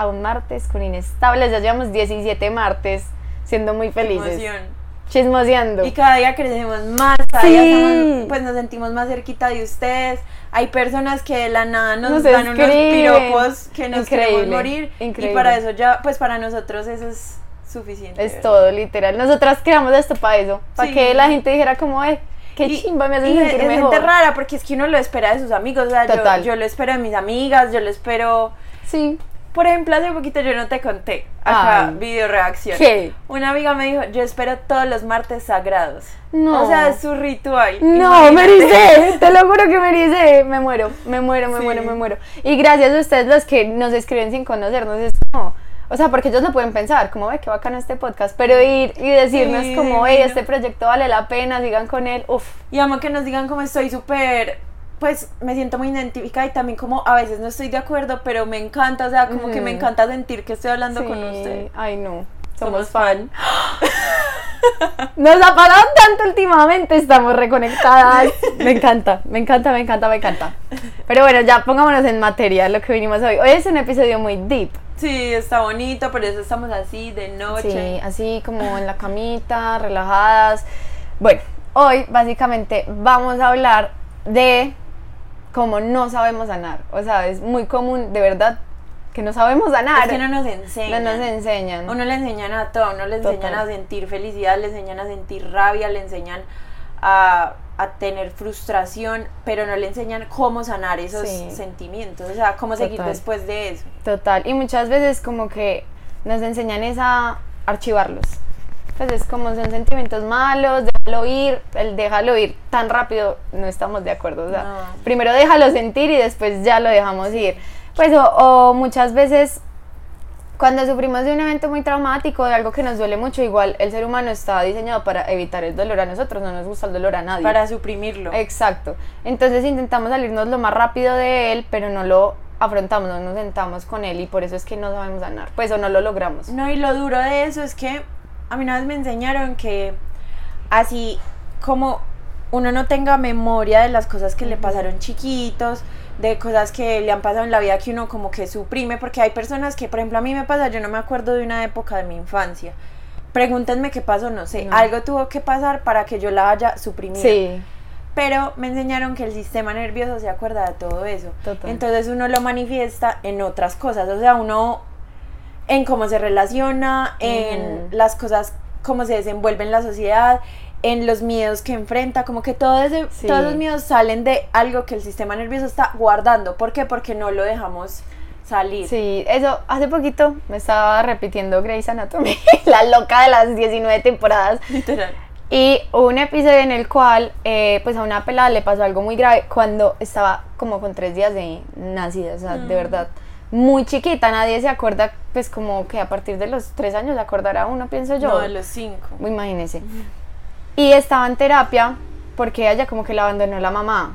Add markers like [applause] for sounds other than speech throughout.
a un martes con Inestables. Ya llevamos 17 martes siendo muy felices. Emoción. Chismoseando. Y cada día crecemos más, cada día Sí. estamos- pues nos sentimos más cerquita de ustedes. Hay personas que de la nada nos, Nos dan unos escriben. piropos que nos Increíble, queremos morir. increíble. Y para eso ya, pues para nosotros eso es suficiente. Es todo, literal. Nosotras creamos esto para eso. Para Sí. que la gente dijera como, eh, qué Y- chimba, me hace y sentir es mejor. gente rara porque es que uno lo espera de sus amigos. O sea, yo- Total. Yo, lo espero de mis amigas, yo lo espero. Sí. Por ejemplo, hace poquito yo no te conté acá, video reacción. ¿Qué? Una amiga me dijo, yo espero todos los martes sagrados. No. O sea, es su ritual. No, me ericé, [laughs] te lo juro que me ericé, me muero, me muero, me Sí. muero, me muero. Y gracias a ustedes los que nos escriben sin conocernos, es como, o sea, porque ellos lo pueden pensar, como, ve, qué bacano este podcast, pero ir y decirnos Sí, como, hey, este proyecto vale la pena, sigan con él, uff, Y amo que nos digan como estoy súper, pues me siento muy identificada y también como a veces no estoy de acuerdo, pero me encanta, o sea, como que me encanta sentir que estoy hablando con usted. Ay, no, Somos somos fan. [laughs] Nos ha pagado tanto últimamente, estamos reconectadas. [laughs] Me encanta, me encanta, me encanta, me encanta. Pero bueno, ya pongámonos en materia lo que vinimos hoy. Hoy es un episodio muy deep. Sí, está bonito, por eso estamos así de noche. Sí, así como en la camita, relajadas. Bueno, hoy básicamente vamos a hablar de cómo no sabemos sanar. O sea, es muy común, de verdad, que no sabemos sanar. Es que no nos No enseñan. nos enseñan. Uno le enseñan a todo, uno le enseñan a sentir felicidad, le enseñan a sentir rabia, le enseñan a, a tener frustración, pero no le enseñan cómo sanar esos Sí. sentimientos, o sea, cómo seguir después de eso. Total. Y muchas veces como que nos enseñan es a archivarlos. Pues es como son sentimientos malos, déjalo ir, el déjalo ir tan rápido, no estamos de acuerdo. O sea, No. primero déjalo sentir y después ya lo dejamos ir. Pues o, o muchas veces cuando sufrimos de un evento muy traumático, de algo que nos duele mucho, igual el ser humano está diseñado para evitar el dolor a nosotros, no nos gusta el dolor a nadie. Para suprimirlo. Exacto. Entonces intentamos salirnos lo más rápido de él, pero no lo afrontamos, no nos sentamos con él y por eso es que no sabemos sanar, pues o no lo logramos. No, y lo duro de eso es que a mí una vez me enseñaron que así como uno no tenga memoria de las cosas que le pasaron chiquitos, de cosas que le han pasado en la vida que uno como que suprime, porque hay personas que, por ejemplo, a mí me pasa, yo no me acuerdo de una época de mi infancia. Pregúntenme qué pasó, no sé, No. algo tuvo que pasar para que yo la haya suprimido. Sí, Pero me enseñaron que el sistema nervioso se acuerda de todo eso. Total. Entonces uno lo manifiesta en otras cosas. O sea, uno en cómo se relaciona, en las cosas, cómo se desenvuelve en la sociedad, en los miedos que enfrenta. Como que todo ese- Sí. todos los miedos salen de algo que el sistema nervioso está guardando. ¿Por qué? Porque no lo dejamos salir. sí, eso hace poquito me estaba repitiendo Grey's Anatomy, [laughs] la loca de las 19 temporadas. Literal. Y un episodio en el cual, eh, pues a una pelada le pasó algo muy grave cuando estaba como con tres días de nacida, o sea, de verdad, muy chiquita, nadie se acuerda, pues como que a partir de los tres años se acordará uno, pienso yo. No, de los cinco. Imagínese. Y estaba en terapia porque ella como que la abandonó la mamá.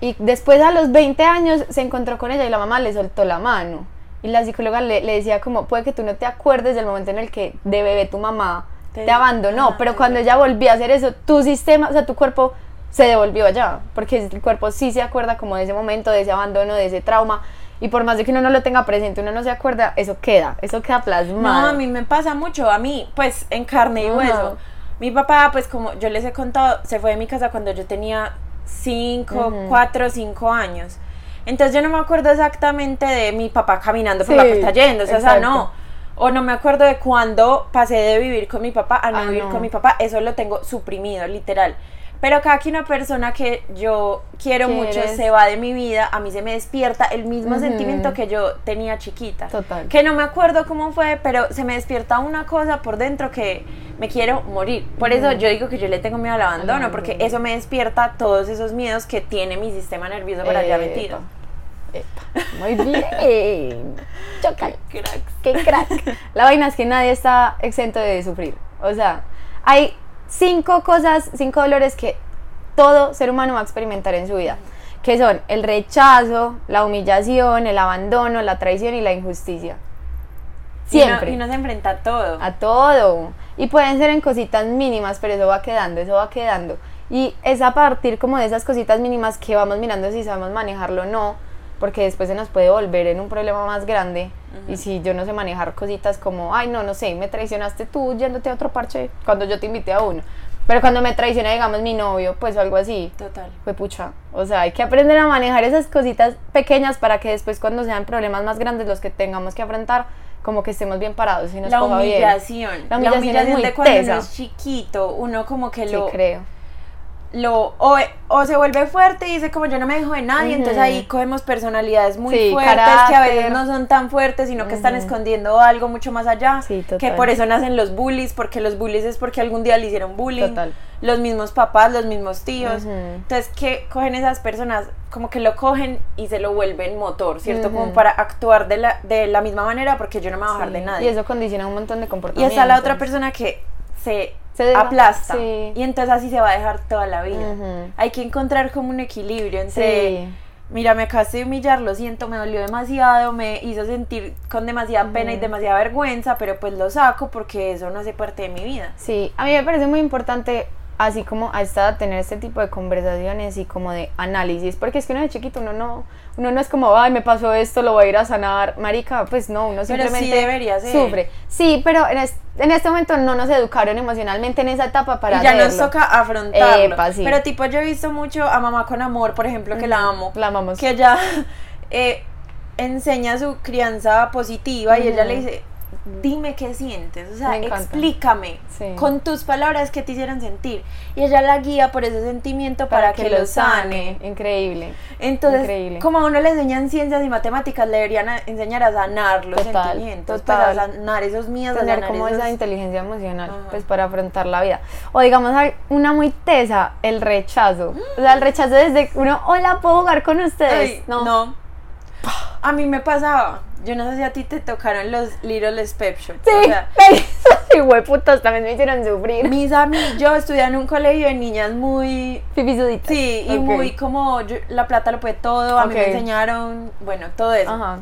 Y después a los 20 años se encontró con ella y la mamá le soltó la mano. Y la psicóloga le, le decía como, puede que tú no te acuerdes del momento en el que de bebé tu mamá te, Te- abandonó, ah, pero cuando ella volvió a hacer eso, tu sistema, o sea, tu cuerpo se devolvió allá, porque el cuerpo sí se acuerda como de ese momento, de ese abandono, de ese trauma. Y por más de que uno no lo tenga presente, uno no se acuerda, eso queda, eso queda plasmado. No, a mí me pasa mucho, a mí, pues en carne y hueso. Mi papá, pues como yo les he contado, se fue de mi casa cuando yo tenía 5, Ujú. 4, 5 años. Entonces yo no me acuerdo exactamente de mi papá caminando por Sí, la puerta yendo, o sea, o sea, exacto. no. O no me acuerdo de cuándo pasé de vivir con mi papá a no Ah, vivir no. con mi papá, eso lo tengo suprimido, literal. Pero cada que una persona que yo quiero mucho se va de mi vida, a mí se me despierta el mismo sentimiento que yo tenía chiquita. Total. Que no me acuerdo cómo fue, pero se me despierta una cosa por dentro que me quiero morir. Por eso yo digo que yo le tengo miedo al abandono, porque eso me despierta todos esos miedos que tiene mi sistema nervioso por allá metido. Epa, muy bien. [laughs] Choca. Qué cracks. Qué crack. La vaina es que nadie está exento de sufrir. O sea, hay cinco cosas, cinco dolores que todo ser humano va a experimentar en su vida. Que son el rechazo, la humillación, el abandono, la traición y la injusticia. Siempre. Y uno, y uno se enfrenta a todo. A todo. Y pueden ser en cositas mínimas, pero eso va quedando, eso va quedando. Y es a partir como de esas cositas mínimas que vamos mirando si sabemos manejarlo o no, porque después se nos puede volver en un problema más grande. Y si yo no sé manejar cositas como, ay, no, no sé, me traicionaste tú yéndote a otro parche cuando yo te invité a uno. Pero cuando me traiciona, digamos, mi novio, pues o algo así, Total. fue pucha. O sea, hay que aprender a manejar esas cositas pequeñas para que después cuando sean problemas más grandes los que tengamos que afrontar, como que estemos bien parados y nos La bien. humillación. La humillación es muy de cuando tesa. uno es chiquito, uno como que Sí, lo, creo. Lo o, o se vuelve fuerte y dice como yo no me dejo de nadie, entonces ahí cogemos personalidades muy Sí, fuertes que a veces no son tan fuertes, sino que están escondiendo algo mucho más allá, Sí, que por eso nacen los bullies, porque los bullies es porque algún día le hicieron bullying, Total. los mismos papás, los mismos tíos, entonces que cogen esas personas como que lo cogen y se lo vuelven motor, ¿cierto? Como para actuar de la, de la misma manera porque yo no me voy a bajar Sí, de Y nadie. eso condiciona un montón de Y comportamientos. está la otra persona que se, Se aplasta. sí. Y entonces así se va a dejar toda la vida. Hay que encontrar como un equilibrio entre, Sí. mira, me acabaste de humillar, lo siento, me dolió demasiado, me hizo sentir con demasiada pena y demasiada vergüenza, pero pues lo saco porque eso no hace parte de mi vida. Sí, a mí me parece muy importante, así como a esta tener este tipo de conversaciones y como de análisis, porque es que uno de chiquito, uno no, uno no es como, ay, me pasó esto, lo voy a ir a sanar, marica, pues no, uno sí simplemente debería ser. sufre. Sí, pero en, es- en este momento no nos educaron emocionalmente en esa etapa para y ya nos hacerlo. toca afrontarlo. Epa, sí. Pero tipo, yo he visto mucho a Mamá con Amor, por ejemplo, que la amo. La amamos. que ella [laughs] eh, enseña su crianza positiva y ella le dice, dime qué sientes, o sea, explícame Sí. con tus palabras qué te hicieron sentir. Y ella la guía por ese sentimiento para, que, lo sane. Increíble. Entonces, Increíble. como a uno le enseñan ciencias y matemáticas, le deberían a- enseñar a sanar los Total, sentimientos, total. pues, a sanar esos miedos, a tener sanar como esos- esa inteligencia emocional Ajá. pues para afrontar la vida o digamos una muy tesa el rechazo o sea el rechazo desde uno hola puedo jugar con ustedes Ay, no, no. A mí me pasaba, yo no sé si a ti te tocaron los Little Pep Shops, sí o sea, [laughs] sí hueputos también me hicieron sufrir mis amigos, yo estudié en un colegio de niñas muy Fifisuditas. Sí, y muy como yo- la plata lo puede todo, a mí me enseñaron, bueno, todo eso. ajá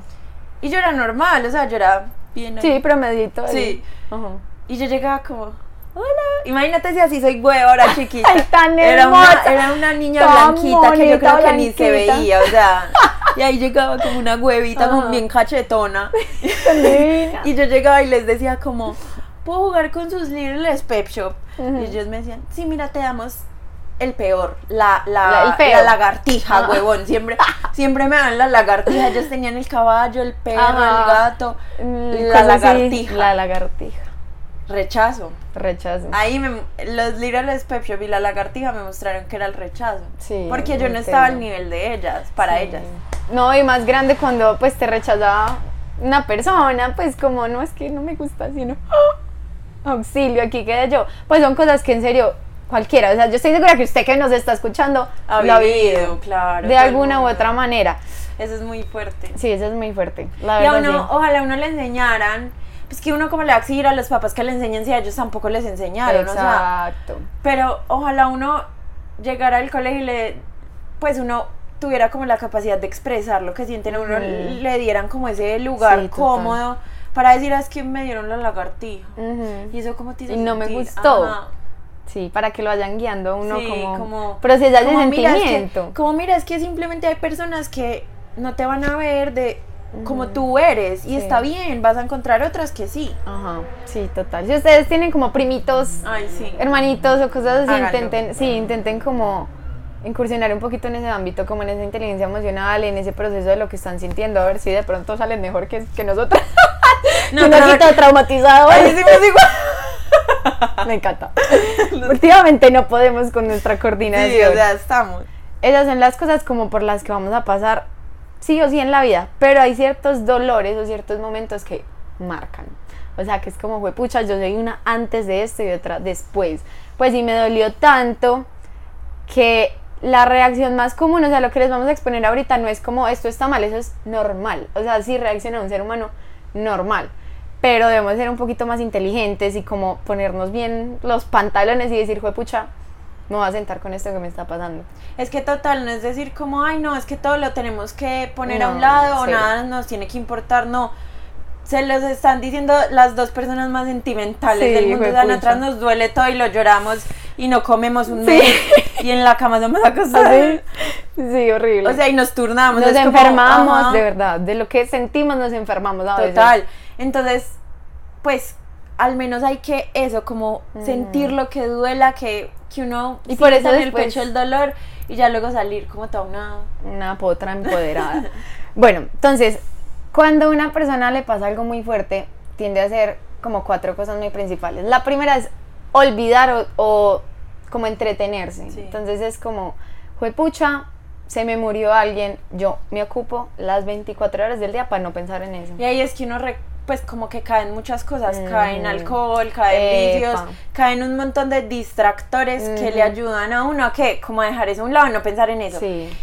Y yo era normal, o sea, yo era bien. sí promedito. Sí. ajá Y yo llegaba como, hola. Imagínate si así soy ahora chiquita. Ay, tan era, una, era una niña Tan blanquita que yo creo que ni se veía, o sea. Y ahí llegaba como una huevita, como Ajá. bien cachetona. [laughs] Y yo llegaba y les decía como, ¿puedo jugar con sus Little Pep Shop? Ujú. Y ellos me decían, sí, mira, te damos el peor, la, la, La- lagartija, Ah. huevón. Siempre, siempre me dan la lagartija. Ellos tenían el caballo, el perro, Ajá. el gato, Mm, la lagartija. la lagartija Rechazo. rechazo Ahí me, los Little Pep Shop y la lagartija me mostraron que era el rechazo. Sí, Porque yo no estaba al nivel de ellas, para Sí. ellas. No, y más grande cuando pues te rechazaba una persona, pues como no es que no me gusta, sino ¡ah! auxilio, aquí quedé yo. Pues son cosas que en serio cualquiera, o sea, yo estoy segura que usted que nos está escuchando Ha lo ha vivido, vivido claro. de alguna u otra manera. Eso es muy fuerte. Sí, eso es muy fuerte. La Y a verdad, uno, sí. ojalá a uno le enseñaran, pues que uno como le va a exigir a los papás que le enseñen si a ellos tampoco les enseñaron, o sea, Exacto. pero ojalá uno llegara al colegio y le, pues uno tuviera como la capacidad de expresar lo que sienten, a uno le dieran como ese lugar Sí, total. cómodo para decir, "Ah, es que me dieron la lagartija. Y eso como te hizo Y no me gustó. Ajá. Sí, para que lo vayan guiando a uno Sí, como, como- procesar ese Como mira, es que, sentimiento. como mira, es que simplemente hay personas que no te van a ver de como tú eres y Sí. está bien, vas a encontrar otras que sí. Ajá, sí, total. Si ustedes tienen como primitos Ay, sí. hermanitos o cosas así, Háganlo. intenten, sí, intenten como incursionar un poquito en ese ámbito, como en esa inteligencia emocional, en ese proceso de lo que están sintiendo, a ver si de pronto salen mejor que, que nosotros. [laughs] No, No, pero- no, todo traumatizado. Ay, sí me digo. [laughs] Me encanta. [laughs] Últimamente no podemos con nuestra coordinación. Sí, o sea, estamos. Esas son las cosas como por las que vamos a pasar sí o sí en la vida, pero hay ciertos dolores o ciertos momentos que marcan. O sea, que es como fue, pucha, yo soy una antes de esto y otra después. Pues sí me dolió tanto que la reacción más común, o sea, lo que les vamos a exponer ahorita no es como esto está mal, eso es normal. O sea, así reacciona un ser humano normal. Pero debemos ser un poquito más inteligentes y como ponernos bien los pantalones y decir, pucha, me voy a sentar con esto que me está pasando. Es que total, no es decir como, ay, no, es que todo lo tenemos que poner a un lado o nada nos tiene que importar, no. Se los están diciendo las dos personas más sentimentales del mundo. Dan atrás nos duele todo y lo lloramos y no comemos un mes y en la cama somos [laughs] acostados. Sí. sí, horrible. O sea, y nos turnamos. Nos enfermamos, de verdad. De lo que sentimos nos enfermamos a Total. Entonces, pues, al menos hay que eso, como mm. sentir lo que duela, que, que uno y por eso en el pecho el dolor y ya luego salir como toda una... Una potra empoderada. [laughs] bueno, entonces, cuando a una persona le pasa algo muy fuerte, tiende a hacer como cuatro cosas muy principales. La primera es olvidar o, como entretenerse. Entonces es como, fue pucha, se me murió alguien, yo me ocupo las 24 horas del día para no pensar en eso. Y ahí es que uno pues como que caen muchas cosas, caen mm. alcohol, caen vicios, caen un montón de distractores que le ayudan a uno a que como dejar eso a un lado, no pensar en eso.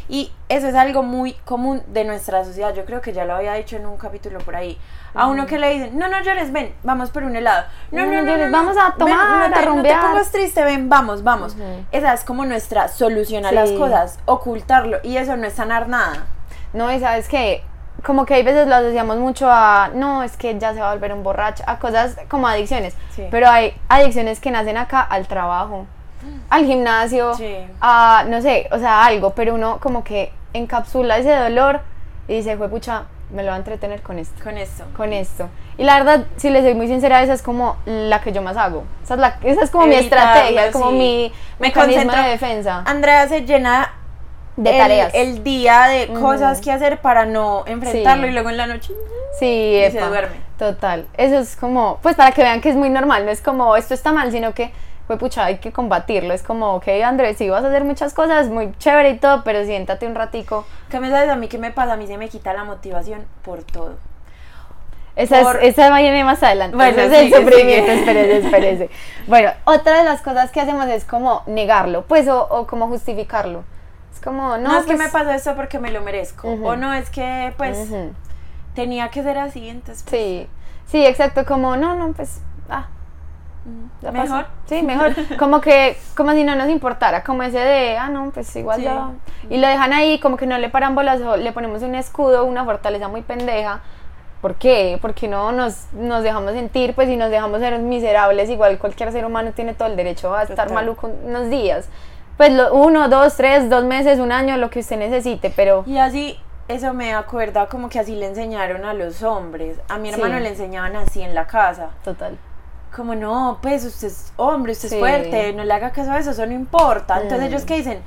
Y eso es algo muy común de nuestra sociedad, yo creo que ya lo había dicho en un capítulo por ahí. A uno que le dicen, no, no llores, ven, vamos por un helado. No, no, no, vamos a tomar, no, te, no te pongas triste, ven, vamos, vamos. Esa es como nuestra solución a las cosas, ocultarlo, y eso no es sanar nada. No, y sabes que como que hay veces lo asociamos mucho a, no, es que ya se va a volver un borracho, a cosas como adicciones. Pero hay adicciones que nacen acá al trabajo, al gimnasio, a, no sé, o sea, algo, pero uno como que encapsula ese dolor y dice, fue pucha, me lo va a entretener con esto. Con esto. Con esto. Y la verdad, si les soy muy sincera, esa es como la que yo más hago. Esa es, la, esa es como mi estrategia, como mi mecanismo de defensa. Andrea se llena de el, tareas. El día de cosas que hacer para no enfrentarlo y luego en la noche sí, se duerme. Total. Eso es como, pues para que vean que es muy normal, no es como esto está mal, sino que pues pucha, hay que combatirlo. Es como, ok, Andrés, si vas a hacer muchas cosas, muy chévere y todo, pero siéntate un ratico. ¿Qué me sabes a mí qué me pasa? A mí se me quita la motivación por todo. Esa, es, esa viene más adelante. Bueno, es el sufrimiento, espérese, espérese. Bueno, otra de las cosas que hacemos es como negarlo, pues, o, o como justificarlo como, no, es que me pues pasó esto porque me lo merezco. O no, es que pues tenía que ser así, entonces. Pues sí, sí, exacto, como, no, no, pues, ah. Mejor. Sí, [laughs] mejor. como que, como si no nos importara, como ese de, ah, no, pues igual ya. Y lo dejan ahí, como que no le paran bolas, o le ponemos un escudo, una fortaleza muy pendeja. ¿Por qué? Porque no nos, nos dejamos sentir, pues, y nos dejamos ser miserables. Igual cualquier ser humano tiene todo el derecho a estar maluco unos días pues uno, dos, tres, dos meses, un año, lo que usted necesite, pero... Y así, eso me acuerda como que así le enseñaron a los hombres. A mi hermano le enseñaban así en la casa. Total. Como no, pues usted es hombre, usted es fuerte, no le haga caso a eso, eso no importa. Entonces ellos mm. que dicen,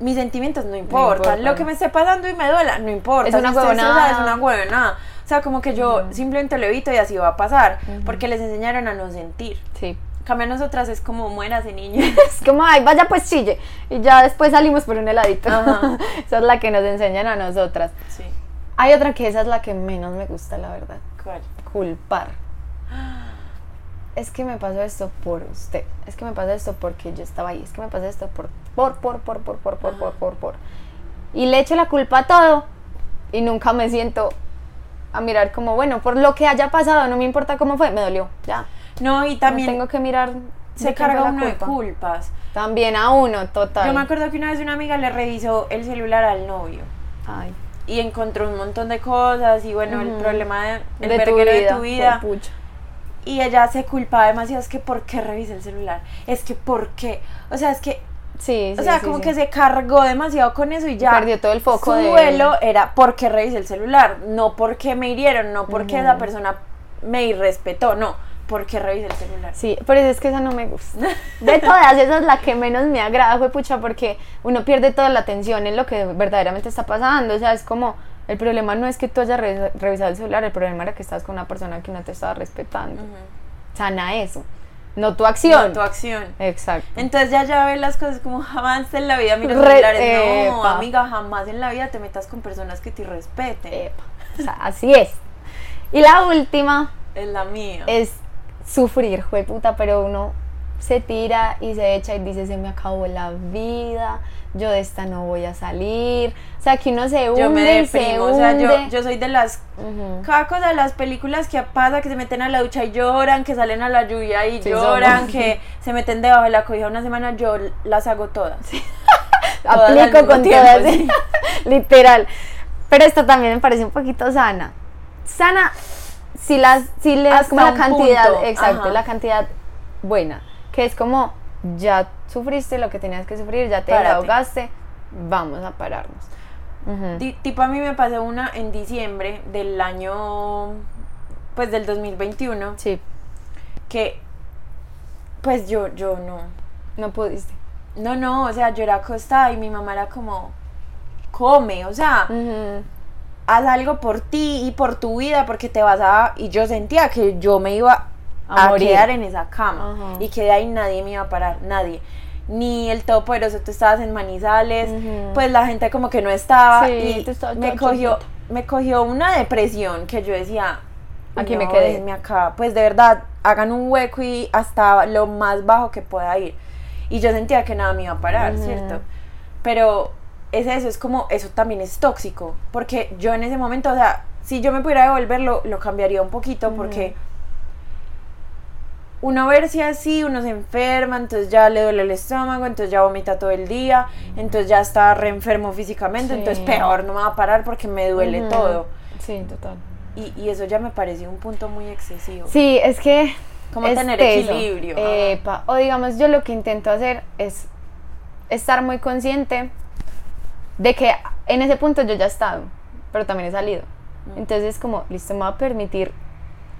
mis sentimientos no importan, lo que me esté pasando y me duela, no importa. Es una huevona. Es una huevona. O sea, como que yo simplemente lo evito y así va a pasar, porque les enseñaron a no sentir. Sí. Cambia nosotras es como mueras de niño. [laughs] es como, ay, vaya pues chille. Y ya después salimos por un heladito. [laughs] esa es la que nos enseñan a nosotras. Sí. Hay otra que esa es la que menos me gusta, la verdad. ¿Cuál? Culpar. Es que me pasó esto por usted. Es que me pasó esto porque yo estaba ahí. Es que me pasó esto por, por, por, por, por, por, por, por, por, por. Y le echo la culpa a todo. Y nunca me siento a mirar como, bueno, por lo que haya pasado, no me importa cómo fue, me dolió, ya. No, y también... tengo que mirar... Se carga uno de culpas. También a uno, total. Yo me acuerdo que una vez una amiga le revisó el celular al novio. Ay. Y encontró un montón de cosas y bueno, el problema de, el de, tu vida, de tu vida. Y ella se culpaba demasiado, es que ¿por qué revisa el celular? Es que ¿por qué? O sea, es que Sí, o sea, como que se cargó demasiado con eso y ya. Perdió todo el foco. Su duelo era porque revisé el celular, no porque me hirieron, no porque esa persona me irrespetó, no porque revisé el celular. Sí, pero es que esa no me gusta. De todas, esa es la que menos me agrada, fue pucha, porque uno pierde toda la atención en lo que verdaderamente está pasando. O sea, es como, el problema no es que tú hayas revisado el celular, el problema era que estás con una persona que no te estaba respetando. Sana eso. No tu acción. No tu acción. Exacto. Entonces ya ya ves las cosas como jamás en la vida mira celulares. no, amiga, jamás en la vida te metas con personas que te respeten. O sea, así es. Y la última. Es la mía. Es sufrir, puta, pero uno se tira y se echa y dice, se me acabó la vida, yo de esta no voy a salir. O sea, que uno se hunde Yo me y se deprimo, o sea, yo, yo soy de las Ujú. cada cosa de las películas que pasa, que se meten a la ducha y lloran, que salen a la lluvia y Sí, lloran, somos. que [laughs] se meten debajo de la cobija una semana, yo las hago todas. [laughs] todas al Aplico con tiempo, todas, sí. [laughs] literal. Pero esto también me parece un poquito sana. Sana, si, las, si le das como la cantidad, punto, exacto, ajá. la cantidad buena, que es como ya sufriste lo que tenías que sufrir, ya te Párate. ahogaste, vamos a pararnos. Tipo a mí me pasó una en diciembre del año, pues del 2021, Sí, que pues yo, yo no, no pudiste. no, no, o sea, yo era acostada y mi mamá era como, come, o sea, Ujú. Haz algo por ti y por tu vida porque te vas a... Y yo sentía que yo me iba A a, quedar en esa cama Ajá. y que de ahí nadie me iba a parar, nadie. Ni el todopoderoso, tú estabas en Manizales, Ujú. pues la gente como que no estaba Sí, y me cogió, chiquita. me cogió una depresión que yo decía, Aquí "No, me quedé". déjenme acá, pues de verdad, hagan un hueco y hasta lo más bajo que pueda ir. Y yo sentía que nada me iba a parar. ¿cierto? Pero es eso, es como, eso también es tóxico, porque yo en ese momento, o sea, si yo me pudiera devolverlo, lo cambiaría un poquito, porque uno verse así, uno se enferma, entonces ya le duele el estómago, entonces ya vomita todo el día, entonces ya está re enfermo físicamente, Sí. entonces peor, no me va a parar porque me duele todo. Sí, total. Y, y eso ya me pareció un punto muy excesivo. Sí, es que. Como es tener teso. equilibrio. Epa, O digamos, yo lo que intento hacer es estar muy consciente de que en ese punto yo ya he estado, pero también he salido. Mm. Entonces, como, listo, me va a permitir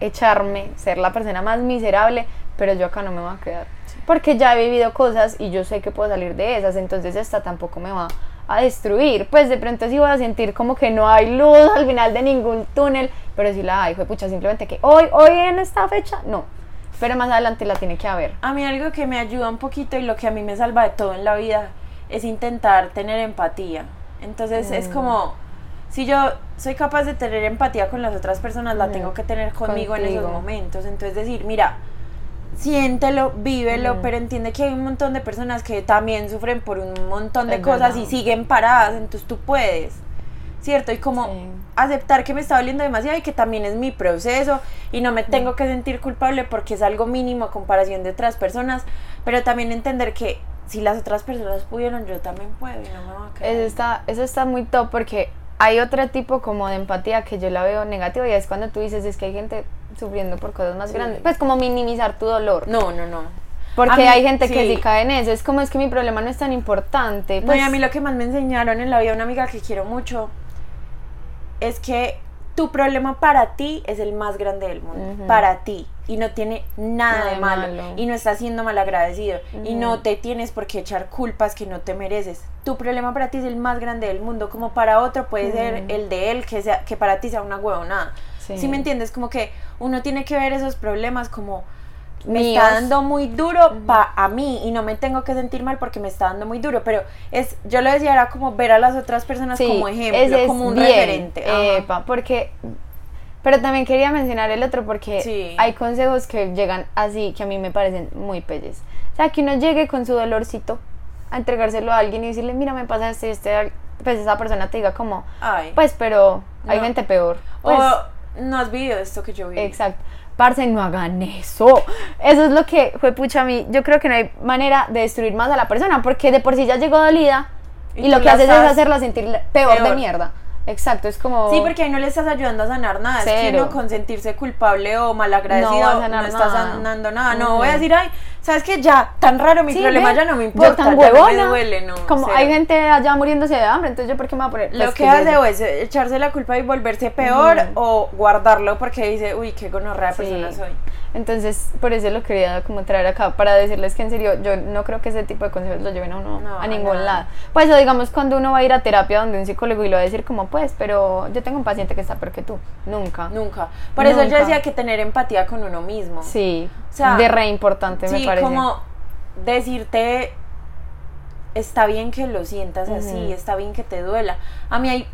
echarme, ser la persona más miserable, pero yo acá no me voy a quedar. Porque ya he vivido cosas y yo sé que puedo salir de esas, entonces esta tampoco me va a destruir. Pues de pronto sí voy a sentir como que no hay luz al final de ningún túnel, pero sí la hay, fue pucha, simplemente que hoy, hoy en esta fecha, no. Pero más adelante la tiene que haber. A mí algo que me ayuda un poquito y lo que a mí me salva de todo en la vida es intentar tener empatía. Entonces es Mm. como, si yo soy capaz de tener empatía con las otras personas, la Mm. tengo que tener conmigo en esos momentos. Entonces decir, mira, siéntelo, vívelo, Mm. pero entiende que hay un montón de personas que también sufren por un montón de Es cosas y siguen paradas, entonces tú puedes. ¿Cierto? Y como Sí. aceptar que me está doliendo demasiado y que también es mi proceso y no me tengo que sentir culpable porque es algo mínimo a comparación de otras personas, pero también entender que si las otras personas pudieron, yo también puedo y no me voy a quedar. Eso está, eso está muy top porque hay otro tipo como de empatía que yo la veo negativa y es cuando tú dices es que hay gente sufriendo por cosas más Sí. grandes. Pues como minimizar tu dolor. No, no, no. Porque mí- hay gente que sí. cae en eso. Es como es que mi problema no es tan importante. Pues, y a mí lo que más me enseñaron en la vida, una amiga que quiero mucho, es que tu problema para ti es el más grande del mundo. Para ti. Y no tiene nada, Nada de malo. malo. Y no estás siendo malagradecido. Y Ujú. no te tienes por qué echar culpas que no te mereces. Tu problema para ti es el más grande del mundo. Como para otro puede ser el de él, que, sea, que para ti sea una huevonada. Sí. Sí. me entiendes? Como que uno tiene que ver esos problemas como me Míos. está dando muy duro pa a mí y no me tengo que sentir mal porque me está dando muy duro, pero es yo lo decía era como ver a las otras personas Sí, como ejemplo, como un bien, referente. Epa, porque pero también quería mencionar el otro porque Sí. hay consejos que llegan así que a mí me parecen muy pelles. O sea, que uno llegue con su dolorcito a entregárselo a alguien y decirle, mira, me pasa esto y este, pues esa persona te diga como, Ay. pues, pero hay No. gente peor. Pues, o no has vivido esto que yo vi. Exacto. Parce, no hagan eso. Eso es lo que fue pucha a mí. Yo creo que no hay manera de destruir más a la persona porque de por sí ya llegó dolida y, Y lo que haces es hacerla sentir peor, de mierda. Exacto, es como Sí, porque ahí no le estás ayudando a sanar nada. Es que Cero. uno con sentirse culpable o malagradecido No no, está nada. sanando nada. No voy a decir, ay, ¿sabes qué? Ya, tan raro mi Sí, problema, ve, ya no me yo importa. tan ya no me huevona. duele, no. como cero. hay gente allá muriéndose de hambre, entonces yo por qué me voy a poner Lo Pues, que ¿qué es hace o es echarse la culpa y volverse peor o guardarlo porque dice, uy, qué gonorrea Sí. persona soy. Entonces, por eso lo quería como traer acá para decirles que en serio, yo no creo que ese tipo de consejos lo lleven a uno No, a ningún lado. Pues o digamos cuando uno va a ir a terapia donde un psicólogo y lo va a decir como, pues, pero yo tengo un paciente que está peor que tú. Nunca. Nunca. Por eso yo decía que tener empatía con uno mismo. Sí, O sea, de re importante me Sí, parece. como decirte, está bien que lo sientas así, está bien que te duela. A mí hay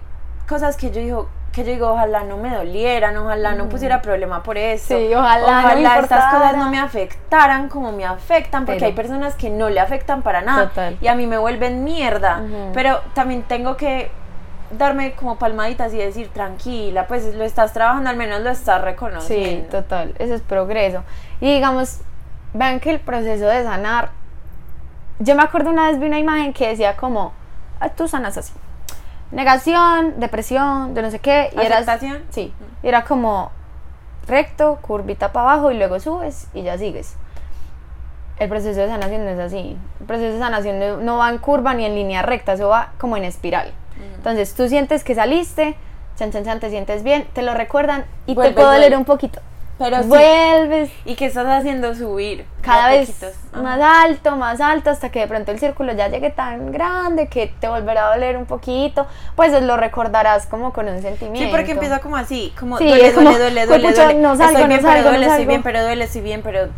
cosas que yo digo, que yo digo, ojalá no me dolieran, ojalá no pusiera problema por eso. Sí, ojalá no me estas cosas no me afectaran como me afectan, porque Pero- hay personas que no le afectan para nada Total. y a mí me vuelven mierda. Ujú. Pero también tengo que darme como palmaditas y decir, tranquila, pues lo estás trabajando, al menos lo estás Sí, reconociendo. total, eso es progreso. Y digamos, vean que el proceso de sanar, yo me acuerdo una vez vi una imagen que decía como, "Ah, tú sanas así. Negación, depresión, de no sé qué. Y ¿Aceptación? sí, y era como recto, curvita para abajo y luego subes y ya sigues. El proceso de sanación no es así. El proceso de sanación no, no va en curva ni en línea recta, eso va como en espiral. Entonces tú sientes que saliste, chan, chan, chan, te sientes bien, te lo recuerdan y te puede doler duele. un poquito. Pero sí. Vuelves ¿Y qué estás haciendo? Subir. cada vez poquitos. Ajá. más alto, más alto, hasta que de pronto el círculo ya llegue tan grande que te volverá a doler un poquito. Pues lo recordarás como con un sentimiento. Sí, porque empieza como así, como Sí, duele, es como, duele, duele, duele, "Juepucha, duele. no salgo, estoy no bien, salgo, pero no duele, estoy salgo". bien, pero duele, estoy bien, pero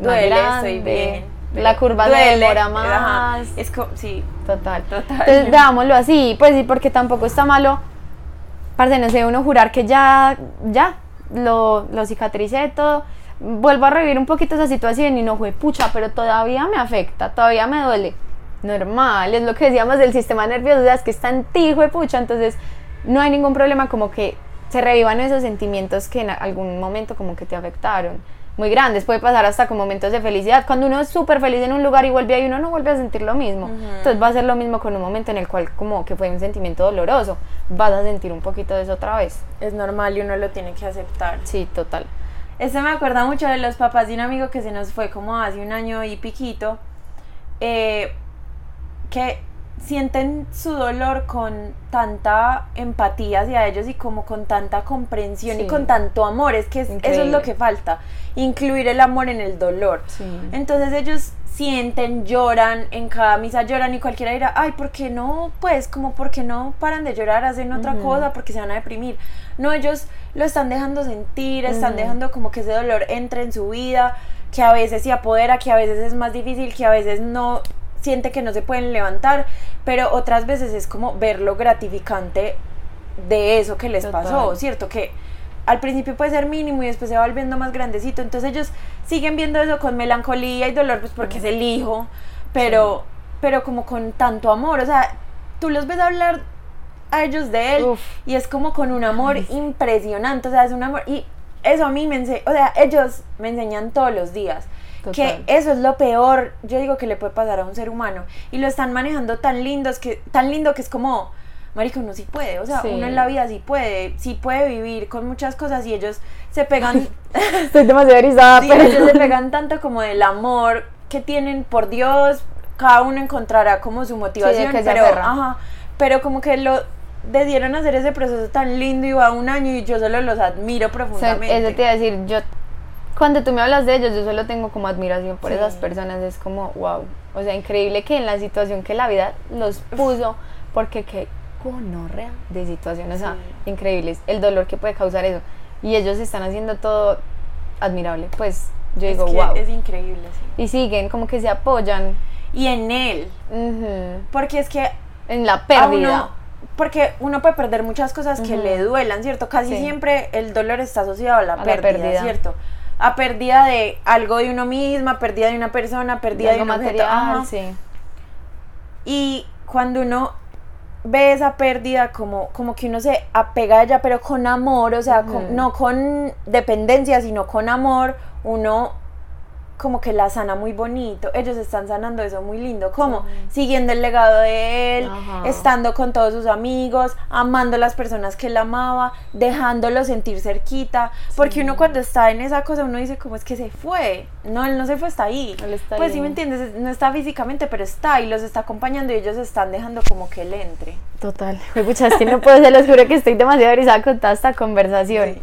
duele, grande, estoy bien. la curva se demora más. Ajá, Es como, sí, Total. Total. Entonces veámoslo así, pues sí, porque tampoco está malo, parce, no sé, uno jurar que ya, ya, lo, lo cicatricé todo, vuelvo a revivir un poquito esa situación y no fue pucha, pero todavía me afecta, todavía me duele. Normal, es lo que decíamos del sistema nervioso, o sea, es que está ti, de pucha, entonces no hay ningún problema como que se revivan esos sentimientos que en algún momento como que te afectaron. Muy grandes, puede pasar hasta con momentos de felicidad. Cuando uno es súper feliz en un lugar y vuelve ahí, uno no vuelve a sentir lo mismo. Entonces va a ser lo mismo con un momento en el cual como que fue un sentimiento doloroso. Vas a sentir un poquito de eso otra vez. es normal y uno lo tiene que aceptar. Sí, total. Este me acuerda mucho de los papás de un amigo que se nos fue como hace un año y piquito, eh, que sienten su dolor con tanta empatía hacia ellos y como con tanta comprensión y con tanto amor. Es que es- eso es lo que falta, incluir el amor en el dolor. Sí. Entonces ellos sienten, lloran, en cada misa lloran y cualquiera dirá, ay, ¿por qué no? Pues como, ¿por qué no paran de llorar, hacen otra cosa? Porque se van a deprimir. No, ellos lo están dejando sentir, están dejando como que ese dolor entre en su vida, que a veces se apodera, que a veces es más difícil, que a veces no siente que no se pueden levantar, pero otras veces es como ver lo gratificante de eso que les Total. pasó, ¿cierto? Que al principio puede ser mínimo y después se va volviendo más grandecito. Entonces ellos siguen viendo eso con melancolía y dolor, pues porque es el hijo, pero, pero como con tanto amor. O sea, tú los ves hablar a ellos de él Uf. y es como con un amor impresionante. O sea, es un amor. Y eso a mí me enseña, o sea, ellos me enseñan todos los días. Que eso es lo peor, yo digo que le puede pasar a un ser humano. Y lo están manejando tan lindos que, tan lindo que es como, marico, uno sí puede. O sea, Sí. uno en la vida sí puede, sí puede vivir con muchas cosas y ellos se pegan, [laughs] Estoy demasiado erizada, sí, pero... ellos se pegan tanto como del amor que tienen por Dios. Cada uno encontrará como su motivación, que pero, ajá, pero como que lo debieron hacer ese proceso tan lindo y va un año y yo solo los admiro O sea, profundamente. eso te iba a decir, yo cuando tú me hablas de ellos, yo solo tengo como admiración por Sí. esas personas, es como, wow, o sea, increíble que en la situación que la vida los puso, porque qué gonorrea de situación, o sea, increíbles, el dolor que puede causar eso, y ellos están haciendo todo admirable, pues yo Es digo, que wow, es increíble, sí. y siguen como que se apoyan Y en él, ujú, porque es que en la pérdida. porque uno puede perder muchas cosas que Ujú. le duelan, ¿cierto? Casi Sí. siempre el dolor está asociado a la, A la pérdida, pérdida. ¿cierto? A pérdida de algo de uno misma, pérdida de una persona, pérdida de, algo un material, sí. Y cuando uno ve esa pérdida como, como que uno se apega a ella, pero con amor, o sea, con- no con dependencia, sino con amor, uno como que la sana muy bonito. Ellos están sanando eso muy lindo, como siguiendo el legado de él, Ajá. estando con todos sus amigos, amando a las personas que él amaba, dejándolo sentir cerquita, porque uno cuando está en esa cosa uno dice como es que se fue, no, él no se fue, está ahí. Él está pues sí me entiendes, no está físicamente, pero está y los está acompañando y ellos están dejando como que él entre. Total. Me escuchas que no puedo, se los juro que estoy demasiado erizada con toda esta conversación.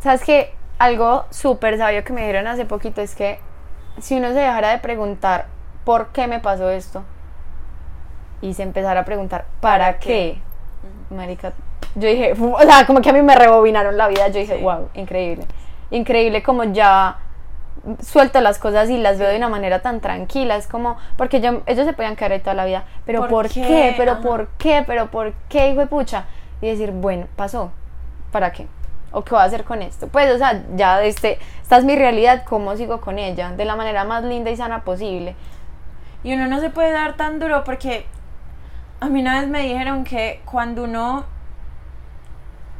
¿Sabes qué? Algo súper sabio que me dijeron hace poquito es que si uno se dejara de preguntar por qué me pasó esto y se empezara a preguntar para, ¿Para qué, marica, yo dije, [laughs] o sea, como que a mí me rebobinaron la vida, yo dije, Sí. wow, increíble. Increíble como ya suelto las cosas y las veo de una manera tan tranquila, es como, porque yo, ellos se podían quedar ahí toda la vida, pero ¿Por ¿por, qué? qué? ¿Pero Ajá. por qué? ¿Pero por qué, hijo de pucha? Y decir, bueno, pasó. ¿para qué? ¿O qué voy a hacer con esto? Pues, o sea, ya este, esta es mi realidad, ¿cómo sigo con ella? De la manera más linda y sana posible. Y uno no se puede dar tan duro porque a mí una vez me dijeron que cuando uno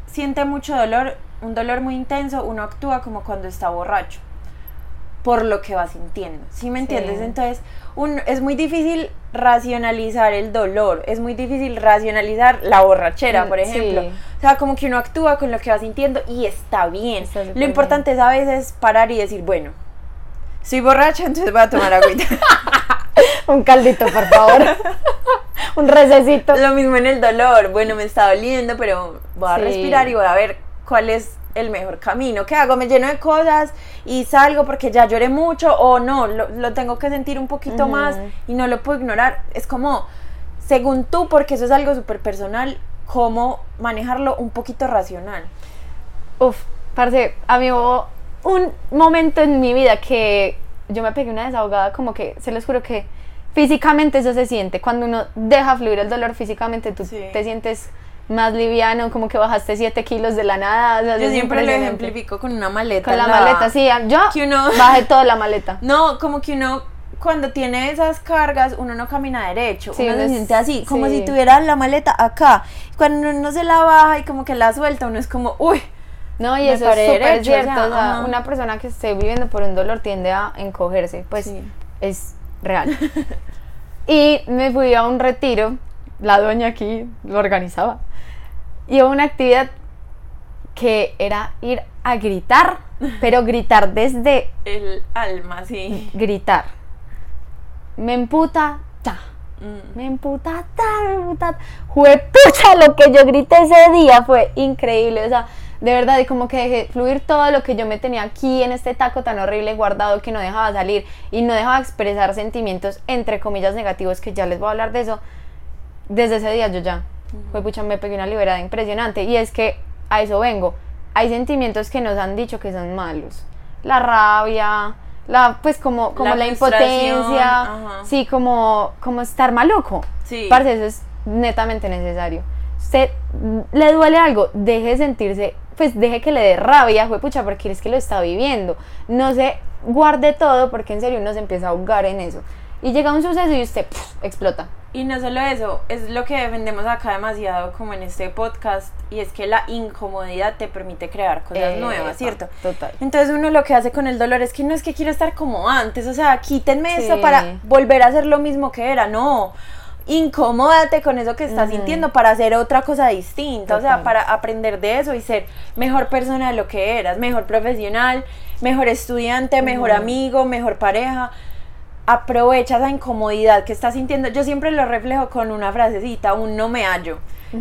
siente mucho dolor, un dolor muy intenso, uno actúa como cuando está borracho por lo que va sintiendo. ¿Sí me entiendes? Sí. Entonces, un, es muy difícil racionalizar el dolor, es muy difícil racionalizar la borrachera, Mm, por ejemplo. sí. O sea, como que uno actúa con lo que va sintiendo y está bien. Está lo importante es a veces parar y decir, bueno, soy borracha, entonces voy a tomar agüita. [laughs] Un caldito, por favor. [laughs] Un recesito. Lo mismo en el dolor. Bueno, me está doliendo, pero voy a Sí. respirar y voy a ver cuál es el mejor camino. ¿Qué hago? Me lleno de cosas y salgo porque ya lloré mucho o no, lo, lo tengo que sentir un poquito más y no lo puedo ignorar. Es como, según tú, porque eso es algo súper personal, cómo manejarlo un poquito racional. Uf, parce, a mí hubo un momento en mi vida que yo me pegué una desahogada, como que se los juro que físicamente eso se siente. Cuando uno deja fluir el dolor físicamente, tú Sí. te sientes más liviano, como que bajaste 7 kilos de la nada. o sea, Yo siempre lo ejemplifico con una maleta. Con la en maleta, sí, yo Que uno- bajé toda la maleta. No, como que uno cuando tiene esas cargas, uno no camina derecho, Sí, uno se es- siente así, como sí. si tuviera la maleta acá. Cuando uno se la baja y como que la suelta, uno es como, uy, No, y eso es súper derecho, o cierto. sea, o sea, una persona que esté viviendo por un dolor tiende a encogerse, pues Sí. es real. [laughs] y me fui a un retiro, la doña aquí lo organizaba, y hubo una actividad que era ir a gritar, pero gritar desde el alma, sí. gritar. Me emputa, ta. Mm. Me emputa, ta, me emputa. Juepucha, lo que yo grité ese día fue increíble. O sea, de verdad, y como que dejé fluir todo lo que yo me tenía aquí en este taco tan horrible guardado que no dejaba salir y no dejaba expresar sentimientos, entre comillas, negativos, que ya les voy a hablar de eso. Desde ese día yo ya, juepucha, me pegué una liberada impresionante. Y es que a eso vengo. Hay sentimientos que nos han dicho que son malos. La rabia, la, pues como, como La impotencia, ajá. sí, como, como estar maluco. Sí. Parce, eso es netamente necesario. Usted le duele algo, deje de sentirse, pues deje que le dé rabia, pucha, porque es que lo está viviendo. No se guarde todo porque en serio uno se empieza a ahogar en eso. Y llega un suceso y usted explota. Y no solo eso, es lo que defendemos acá demasiado como en este podcast, y es que la incomodidad te permite crear cosas nuevas, ¿cierto? Total. Entonces uno lo que hace con el dolor es que no es que quiero estar como antes, o sea, quítenme Sí. esto para volver a hacer lo mismo que era, no. Incomódate con eso que estás sintiendo para hacer otra cosa distinta, o sea, para aprender de eso y ser mejor persona de lo que eras, mejor profesional, mejor estudiante, mejor amigo, mejor pareja. Aprovecha esa incomodidad que estás sintiendo. Yo siempre lo reflejo con una frasecita, un no me hallo.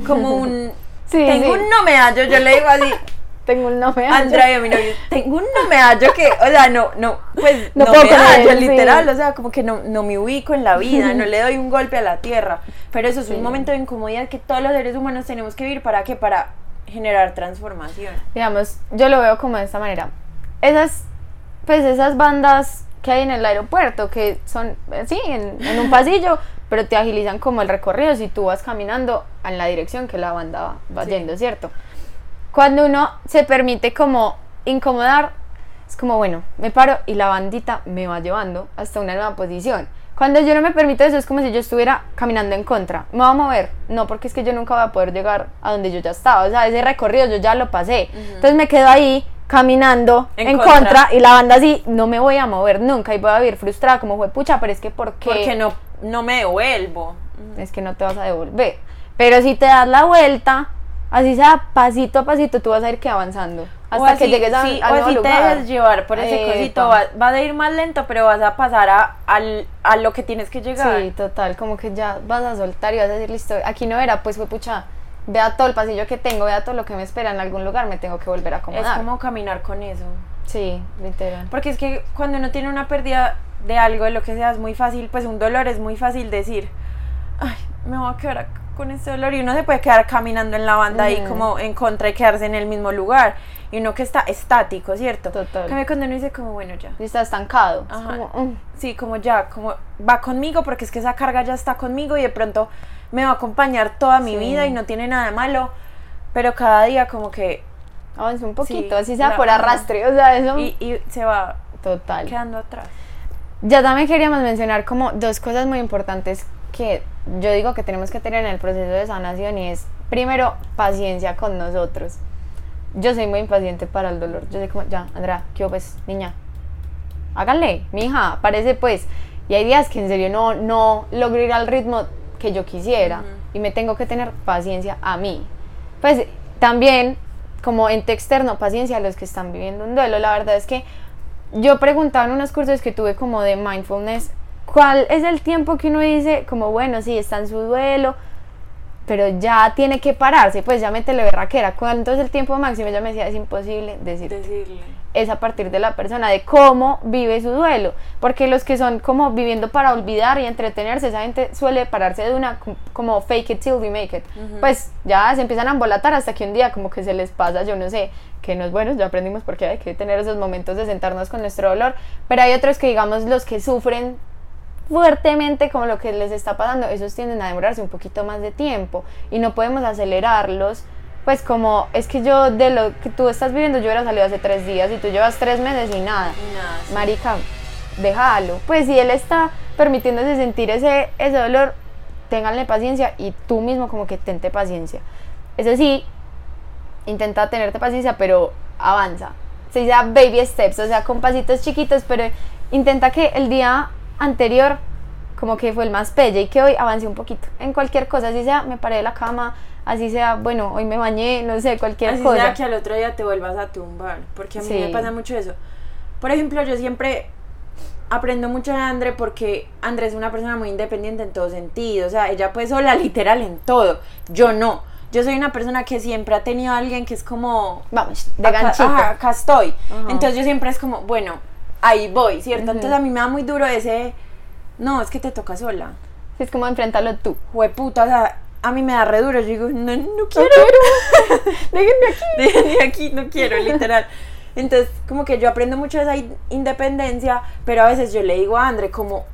Como un [laughs] Sí, tengo sí. un no me hallo, yo le digo así, [laughs] Tengo un nombre. Andrea, mi novio, tengo un no me hallo que, o sea, no, no, pues No no, puedo me hallo, él, sí. literal, o sea, como que no, no me ubico en la vida, no [laughs] le doy un golpe a la tierra. Pero eso es un momento de incomodidad que todos los seres humanos tenemos que vivir para qué, para generar transformación. digamos, yo lo veo como de esta manera. Esas, pues esas bandas que hay en el aeropuerto, que son, eh, sí, en, en un pasillo, pero te agilizan como el recorrido si tú vas caminando en la dirección que la banda va, va Sí. yendo, ¿cierto? Cuando uno se permite como incomodar, es como, bueno, me paro y la bandita me va llevando hasta una nueva posición. Cuando yo no me permito eso, es como si yo estuviera caminando en contra. ¿Me va a mover? No, porque es que yo nunca voy a poder llegar a donde yo ya estaba. O sea, ese recorrido yo ya lo pasé. Entonces me quedo ahí caminando En en, contra. contra. y la banda así, no me voy a mover nunca y voy a vivir frustrada como fue pucha, pero es que ¿por qué? Porque no, no me devuelvo. es que no te vas a devolver. Pero si te das la vuelta, así sea pasito a pasito, tú vas a ir que avanzando. Hasta así, que llegues a, sí, al o nuevo así te lugar. dejes llevar por ese Epa. cosito, va- vas a ir más lento, pero vas a pasar a, al- a lo que tienes que llegar. Sí, total, como que ya vas a soltar y vas a decir, listo, aquí no era, pues fue pucha, vea todo el pasillo que tengo, vea todo lo que me espera en algún lugar, me tengo que volver a es acomodar. como caminar con eso. Sí, literal. Porque es que cuando uno tiene una pérdida de algo, de lo que sea, es muy fácil, pues un dolor es muy fácil decir, ay, me voy a quedar acá con este dolor. Y uno se puede quedar caminando en la banda ahí como en contra y quedarse en el mismo lugar. Y uno que está estático, ¿cierto? Total. En cambio, cuando uno dice como, bueno, ya. Y está estancado. es Ajá. como, mm, Sí, como ya, como va conmigo porque es que esa carga ya está conmigo y de pronto me va a acompañar toda mi Sí. vida y no tiene nada de malo, pero cada día como que avance un poquito, Sí, así sea la- por arrastre, o sea, eso Y, y se va total. quedando atrás. Ya también queríamos mencionar como dos cosas muy importantes que yo digo que tenemos que tener en el proceso de sanación y es, primero, paciencia con nosotros. Yo soy muy impaciente para el dolor. Yo soy como, ya, Andrea, ¿qué pues, niña? Háganle, mi hija, parece pues. Y hay días que en serio no, no logro ir al ritmo que yo quisiera y me tengo que tener paciencia a mí. Pues también, como ente externo, paciencia a los que están viviendo un duelo. La verdad es que yo preguntaba en unos cursos que tuve como de mindfulness, ¿cuál es el tiempo que uno dice como, bueno, sí, está en su duelo, pero ya tiene que pararse, pues ya métele berraquera. ¿Cuánto es el tiempo máximo? Ella me decía, es imposible decir. Decirle. Es a partir de la persona, de cómo vive su duelo. Porque los que son como viviendo para olvidar y entretenerse, esa gente suele pararse de una com- como fake it till you make it. Ujú. Pues ya se empiezan a embolatar hasta que un día como que se les pasa, yo no sé, que no es bueno, ya aprendimos porque hay que tener esos momentos de sentarnos con nuestro dolor. Pero hay otros que digamos los que sufren fuertemente como lo que les está pasando, esos tienden a demorarse un poquito más de tiempo y no podemos acelerarlos. Pues como es que yo de lo que tú estás viviendo, yo hubiera salido hace tres días y tú llevas tres meses y nada. Nada. sí. Marica, déjalo. Pues si él está permitiéndose sentir ese, ese dolor, ténganle paciencia y tú mismo como que tente paciencia. Eso sí, intenta tenerte paciencia, pero avanza. Se dice baby steps, o sea, con pasitos chiquitos, pero intenta que el día anterior como que fue el más pelle y que hoy avance un poquito en cualquier cosa, así sea, me paré de la cama, así sea, bueno, hoy me bañé, no sé, cualquier Así cosa. sea que al otro día te vuelvas a tumbar, porque a mí Sí. me pasa mucho eso. Por ejemplo, yo siempre aprendo mucho de André porque André es una persona muy independiente en todo sentido, o sea, ella pues sola [laughs] literal en todo. Yo no. Yo soy una persona que siempre ha tenido a alguien que es como Vamos, de acá, ganchito. ajá, acá estoy. Ajá. Entonces yo siempre es como, bueno, ahí voy, ¿cierto? Ujú. Entonces a mí me da muy duro ese no, es que te toca sola. Es como enfrentarlo tú. Jueputa, o sea, a mí me da re duro. Yo digo, no, no quiero. [laughs] Déjenme aquí. [laughs] de aquí no quiero, literal. Entonces, como que yo aprendo mucho de esa in- independencia, pero a veces yo le digo a André como,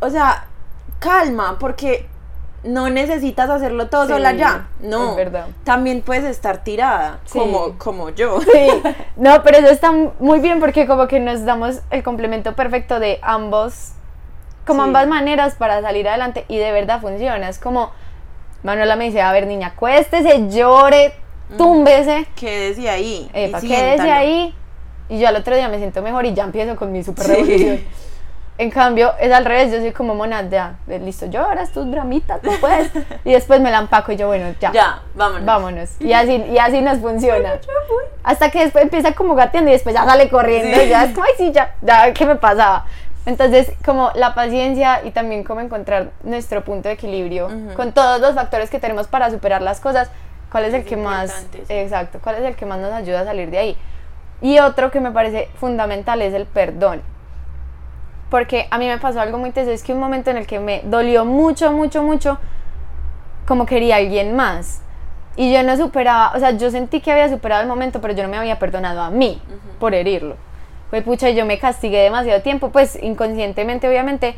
o sea, calma, porque no necesitas hacerlo todo Sí, sola ya. No, es verdad. también puedes estar tirada, Sí. como, como yo. Sí, [laughs] no, pero eso está muy bien porque como que nos damos el complemento perfecto de ambos, como Sí. ambas maneras para salir adelante y de verdad funciona. Es como, Manuela me dice, a ver niña, acuéstese, llore, túmbese, Quédese ahí. epa, quédese ahí y yo al otro día me siento mejor y ya empiezo con mi super Sí. revolución. [laughs] En cambio, es al revés, yo soy como mona, ya, listo, lloras tus bramitas, tú puedes. Y después me la empaco y yo, bueno, ya. Ya, vámonos. Vámonos. Y así, y así nos funciona. [laughs] Hasta que después empieza como gateando y después ya sale corriendo. Sí. Y ya es como, ay, sí, ya, ya, ¿qué me pasaba? Entonces, como la paciencia y también como encontrar nuestro punto de equilibrio Ujú. con todos los factores que tenemos para superar las cosas, ¿cuál es el Es que más, sí. exacto, cuál es el que más nos ayuda a salir de ahí? Y otro que me parece fundamental es el perdón. Porque a mí me pasó algo muy teso, es que un momento en el que me dolió mucho, mucho, mucho, como quería alguien más. Y yo no superaba, o sea, yo sentí que había superado el momento, pero yo no me había perdonado a mí por herirlo. Fue pucha, yo me castigué demasiado tiempo, pues inconscientemente, obviamente,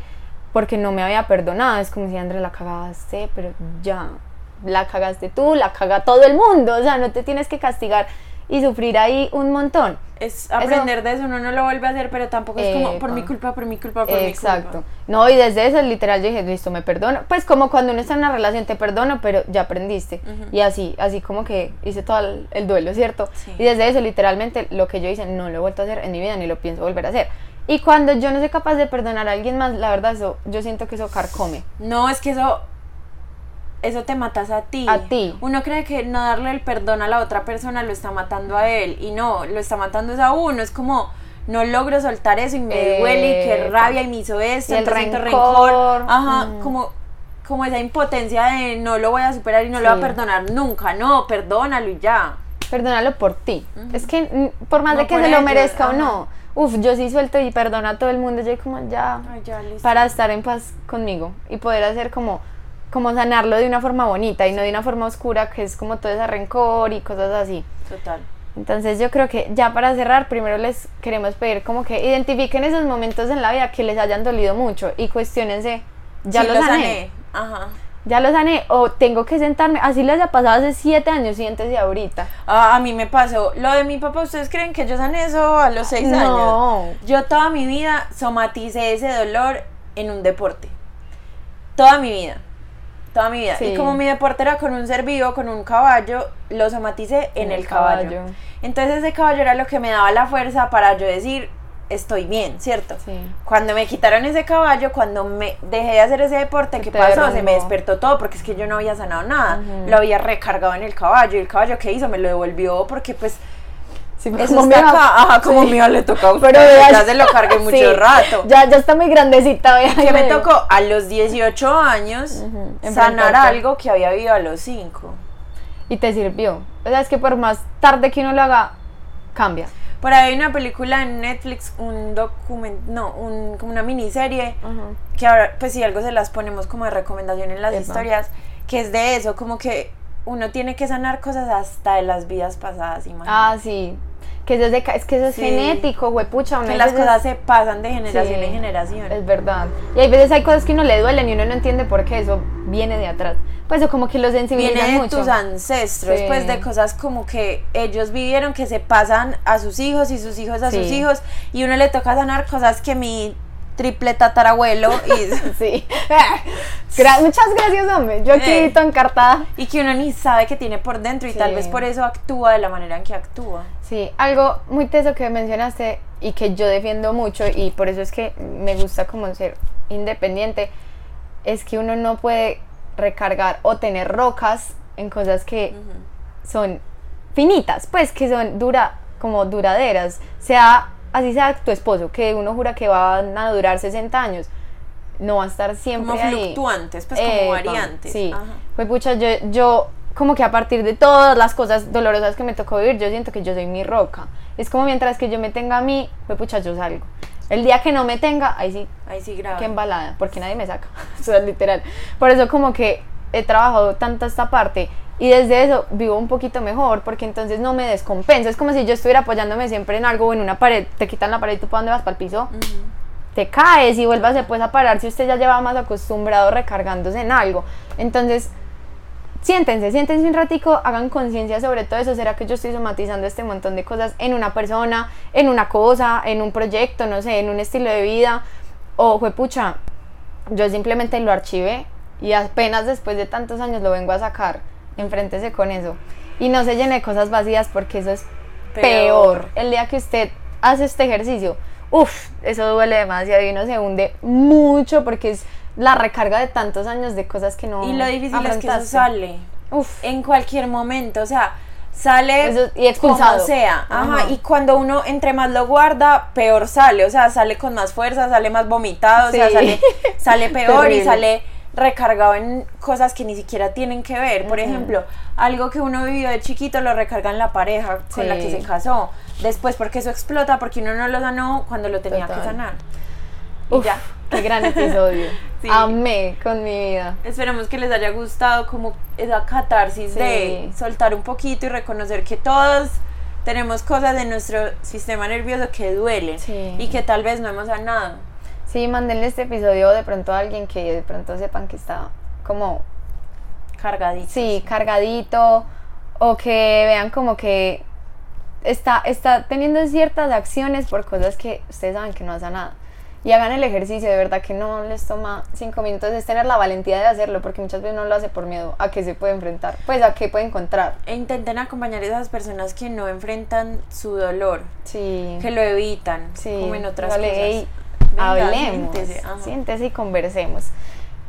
porque no me había perdonado. Es como si André la cagaste, pero ya, la cagaste tú, la caga todo el mundo. O sea, no te tienes que castigar y sufrir ahí un montón. Es aprender de eso, uno no lo vuelve a hacer, pero tampoco es como por mi culpa, por mi culpa, por Exacto. mi culpa. No, y desde eso literal yo dije, listo, me perdono. Pues como cuando uno está en una relación, te perdono, pero ya aprendiste. Y así, así como que hice todo el, el duelo, ¿cierto? Sí. Y desde eso, literalmente, lo que yo hice no lo he vuelto a hacer en mi vida ni lo pienso volver a hacer. Y cuando yo no soy capaz de perdonar a alguien más, la verdad, eso, yo siento que eso carcome. No, es que eso eso te matas a ti. A ti. Uno cree que no darle el perdón a la otra persona lo está matando a él y no, lo está matando es a uno, es como no logro soltar eso y me duele y qué rabia y me hizo esto, Y el siento rencor. Ajá, Mm. como como esa impotencia de no lo voy a superar y no lo voy a perdonar nunca, no, perdónalo y ya. Perdónalo por ti. Es que por más No de que se lo merezca o no, uf, yo sí suelto y perdono a todo el mundo, yo como ya, Ay, ya, listo. para estar en paz conmigo y poder hacer como, como sanarlo de una forma bonita y no de una forma oscura que es como todo ese rencor y cosas así. Total. Entonces yo creo que ya para cerrar, primero les queremos pedir como que identifiquen esos momentos en la vida que les hayan dolido mucho y cuestionense, ya Sí, lo, sané. Ajá. ya lo sané o tengo que sentarme, así les ha pasado hace siete años, siéntese ahorita. Ah, a mí me pasó lo de mi papá. ¿Ustedes creen que yo sané eso a los seis No. años? Yo toda mi vida somaticé ese dolor en un deporte. Toda mi vida. Toda mi vida. Sí. Y como mi deporte era con un ser vivo, con un caballo, lo somaticé en, el, caballo. Entonces ese caballo era lo que me daba la fuerza para yo decir, estoy bien, ¿cierto? Sí. Cuando me quitaron ese caballo, cuando me dejé de hacer ese deporte, ¿qué pasó? Se me despertó todo porque es que yo no había sanado nada. Lo había recargado en el caballo y el caballo que hizo me lo devolvió porque pues Sí, eso como está mamá. acá. Ajá, como Sí. mío le tocó a usted. Pero vea- ya se lo cargué [laughs] mucho Sí, rato. Ya, ya está muy grandecita, que me tocó a los 18 años Ujú, sanar enfrentarte. algo que había vivido a los 5. Y te sirvió. O sea, es que por más tarde que uno lo haga, cambia. Por ahí hay una película en Netflix, un documento, no, un, como una miniserie que ahora, pues si algo se las ponemos como de recomendación en las Epa. historias, que es de eso, como que uno tiene que sanar cosas hasta de las vidas pasadas, imagínate. Ah, sí. Que eso es, de ca- es que eso es Sí. genético, huepucha. que las cosas se pasan de generación Sí, en generación. Es verdad. Y hay veces hay cosas que uno le duelen y uno no entiende por qué eso viene de atrás. Pues eso como que lo sensibiliza Viene de mucho. tus ancestros, Sí. pues de cosas como que ellos vivieron, que se pasan a sus hijos y sus hijos a sus hijos, y uno le toca sanar cosas que mi triple tatarabuelo y, [laughs] Sí. [laughs] Gra- muchas gracias, hombre. Yo aquí Eh. encartada. y que uno ni sabe que tiene por dentro y Sí. tal vez por eso actúa de la manera en que actúa. Sí, algo muy teso que mencionaste y que yo defiendo mucho y por eso es que me gusta como ser independiente, es que uno no puede recargar o tener rocas en cosas que son finitas, pues que son dura, como duraderas, sea así sea tu esposo, que uno jura que van a durar 60 años, no va a estar siempre Como ahí. fluctuantes, pues como Epa, variantes. Sí. Ajá. Pues pucha, yo, yo como que a partir de todas las cosas dolorosas que me tocó vivir, yo siento que yo soy mi roca. Es como mientras que yo me tenga a mí, pues pucha, yo salgo. El día que no me tenga, ahí sí, Ahí sí grave. qué embalada, porque nadie me saca. [laughs] o sea, literal. Por eso como que he trabajado tanto esta parte y desde eso vivo un poquito mejor, porque entonces no me descompenso. Es como si yo estuviera apoyándome siempre en algo o en una pared, te quitan la pared y tú para dónde vas, para el piso te caes y vuelvas después a parar si usted ya lleva más acostumbrado recargándose en algo. Entonces, siéntense, siéntense un ratico, hagan conciencia sobre todo eso. ¿Será que yo estoy somatizando este montón de cosas en una persona, en una cosa, en un proyecto, no sé, en un estilo de vida? O, pucha, yo simplemente lo archivé y apenas después de tantos años lo vengo a sacar. Enfréntese con eso. Y no se llene de cosas vacías porque eso es Peor. peor. El día que usted hace este ejercicio, uff, eso duele demasiado y uno se hunde mucho porque es la recarga de tantos años de cosas que no Y lo difícil es que eso sale Uf, en cualquier momento, o sea, sale Eso- y expulsado. como sea, ajá, Ajá. y cuando uno entre más lo guarda, peor sale, o sea, sale con más fuerza, sale más vomitado, o sea, sale, sale [laughs] peor y sale recargado en cosas que ni siquiera tienen que ver. Por ejemplo, algo que uno vivió de chiquito lo recarga en la pareja con la que se casó. Después porque eso explota porque uno no lo sanó cuando lo tenía que sanar. Uf, ya. qué gran episodio. [laughs] Sí. Amé con mi vida. Esperemos que les haya gustado como esa catarsis Sí. de soltar un poquito y reconocer que todos tenemos cosas de nuestro sistema nervioso que duelen Sí. y que tal vez no hemos sanado. Sí, mándenle este episodio de pronto a alguien que de pronto sepan que está como Cargaditos. Sí, cargadito o que vean como que está, está teniendo ciertas acciones por cosas que ustedes saben que no hacen nada. Y hagan el ejercicio, de verdad que no les toma cinco minutos, es tener la valentía de hacerlo, porque muchas veces no lo hace por miedo a que se puede enfrentar, pues a qué puede encontrar. E intenten acompañar a esas personas que no enfrentan su dolor, Sí, que lo evitan, sí. como en otras Dale, cosas. ey, Venga, hablemos, siéntese, siéntese y conversemos.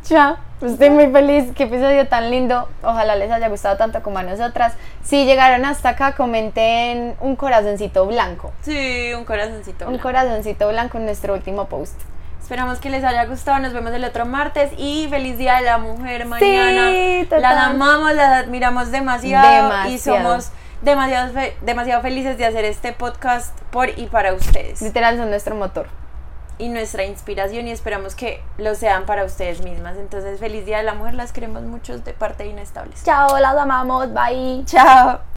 Ya, estoy muy feliz, qué episodio tan lindo. Ojalá les haya gustado tanto como a nosotras. Si llegaron hasta acá, comenten un corazoncito blanco. Sí, un corazoncito. Un blanco. corazoncito blanco en nuestro último post. Esperamos que les haya gustado. Nos vemos el otro martes y feliz día de la mujer mañana. total. las amamos, las admiramos demasiado, y Demasiado. somos demasiado, fe- demasiado felices de hacer este podcast por y para ustedes. Literal son nuestro motor. Y nuestra inspiración y esperamos que lo sean para ustedes mismas. Entonces, feliz día de la mujer. Las queremos mucho de parte de Inestables. Chao, las amamos, bye. Chao.